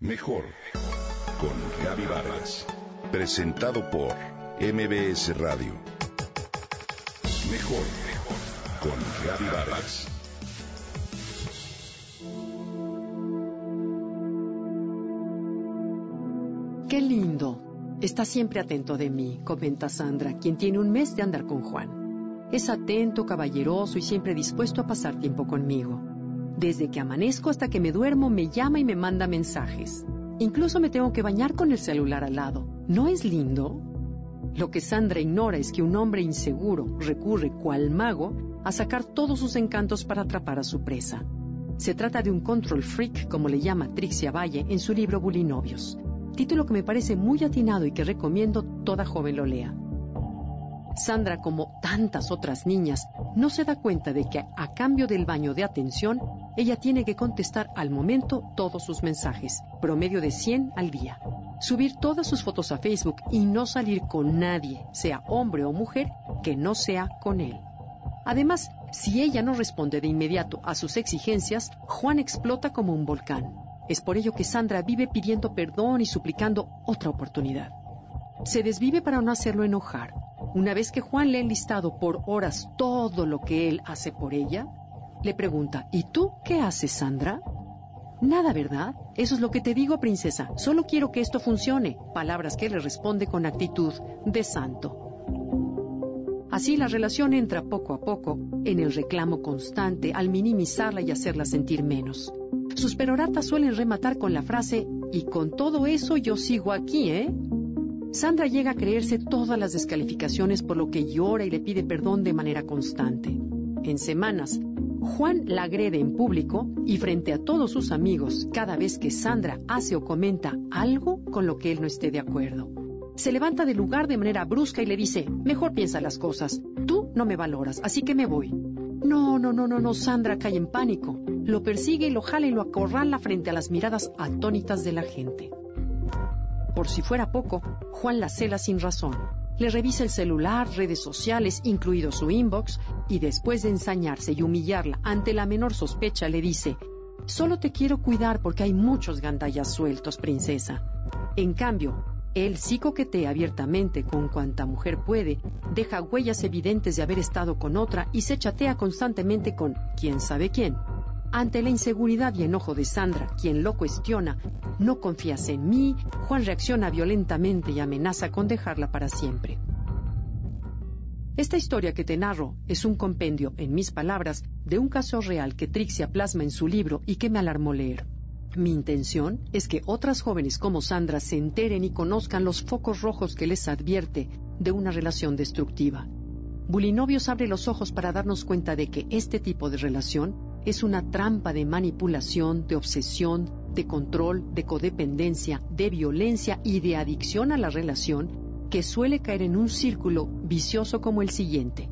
Mejor con Gaby Vargas. Presentado por MBS Radio. Mejor con Gaby Vargas. Qué lindo. Está siempre atento de mí, comenta Sandra, quien tiene un mes de andar con Juan. Es atento, caballeroso y siempre dispuesto a pasar tiempo conmigo. Desde que amanezco hasta que me duermo me llama y me manda mensajes. Incluso me tengo que bañar con el celular al lado. ¿No es lindo? Lo que Sandra ignora es que un hombre inseguro recurre cual mago a sacar todos sus encantos para atrapar a su presa. Se trata de un control freak, como le llama Trixia Valle en su libro Bulinovios, título que me parece muy atinado y que recomiendo toda joven lo lea. Sandra, como tantas otras niñas, no se da cuenta de que a cambio del baño de atención, ella tiene que contestar al momento todos sus mensajes, promedio de 100 al día. Subir todas sus fotos a Facebook y no salir con nadie, sea hombre o mujer, que no sea con él. Además, si ella no responde de inmediato a sus exigencias, Juan explota como un volcán. Es por ello que Sandra vive pidiendo perdón y suplicando otra oportunidad. Se desvive para no hacerlo enojar, una vez que Juan le ha enlistado por horas todo lo que él hace por ella, le pregunta, ¿y tú qué haces, Sandra? Nada, ¿verdad? Eso es lo que te digo, princesa. Solo quiero que esto funcione. Palabras que le responde con actitud de santo. Así la relación entra poco a poco en el reclamo constante al minimizarla y hacerla sentir menos. Sus peroratas suelen rematar con la frase, y con todo eso yo sigo aquí, ¿eh? Sandra llega a creerse todas las descalificaciones por lo que llora y le pide perdón de manera constante. En semanas, Juan la agrede en público y frente a todos sus amigos cada vez que Sandra hace o comenta algo con lo que él no esté de acuerdo. Se levanta del lugar de manera brusca y le dice, mejor piensa las cosas, tú no me valoras, así que me voy. No, no, no, no, no, Sandra cae en pánico. Lo persigue y lo jala y lo acorrala frente a las miradas atónitas de la gente. Por si fuera poco, Juan la cela sin razón. Le revisa el celular, redes sociales, incluido su inbox, y después de ensañarse y humillarla ante la menor sospecha, le dice, Solo te quiero cuidar porque hay muchos gandallas sueltos, princesa. En cambio, él sí coquetea abiertamente con cuanta mujer puede, deja huellas evidentes de haber estado con otra y se chatea constantemente con quién sabe quién. Ante la inseguridad y enojo de Sandra, quien lo cuestiona, no confías en mí, Juan reacciona violentamente y amenaza con dejarla para siempre. Esta historia que te narro es un compendio, en mis palabras, de un caso real que Trixia plasma en su libro y que me alarmó leer. Mi intención es que otras jóvenes como Sandra se enteren y conozcan los focos rojos que les advierte de una relación destructiva. Bulinovios abre los ojos para darnos cuenta de que este tipo de relación es una trampa de manipulación, de obsesión, de control, de codependencia, de violencia y de adicción a la relación que suele caer en un círculo vicioso como el siguiente.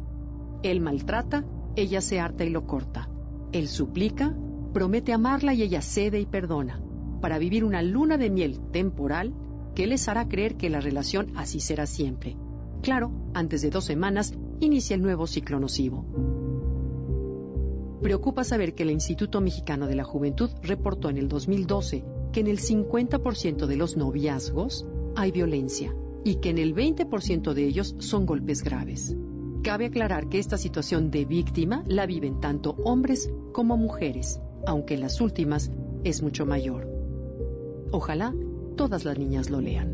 Él maltrata, ella se harta y lo corta. Él suplica, promete amarla y ella cede y perdona, para vivir una luna de miel temporal que les hará creer que la relación así será siempre. Claro, antes de dos semanas inicia el nuevo ciclo nocivo. Preocupa saber que el Instituto Mexicano de la Juventud reportó en el 2012 que en el 50% de los noviazgos hay violencia y que en el 20% de ellos son golpes graves. Cabe aclarar que esta situación de víctima la viven tanto hombres como mujeres, aunque en las últimas es mucho mayor. Ojalá todas las niñas lo lean.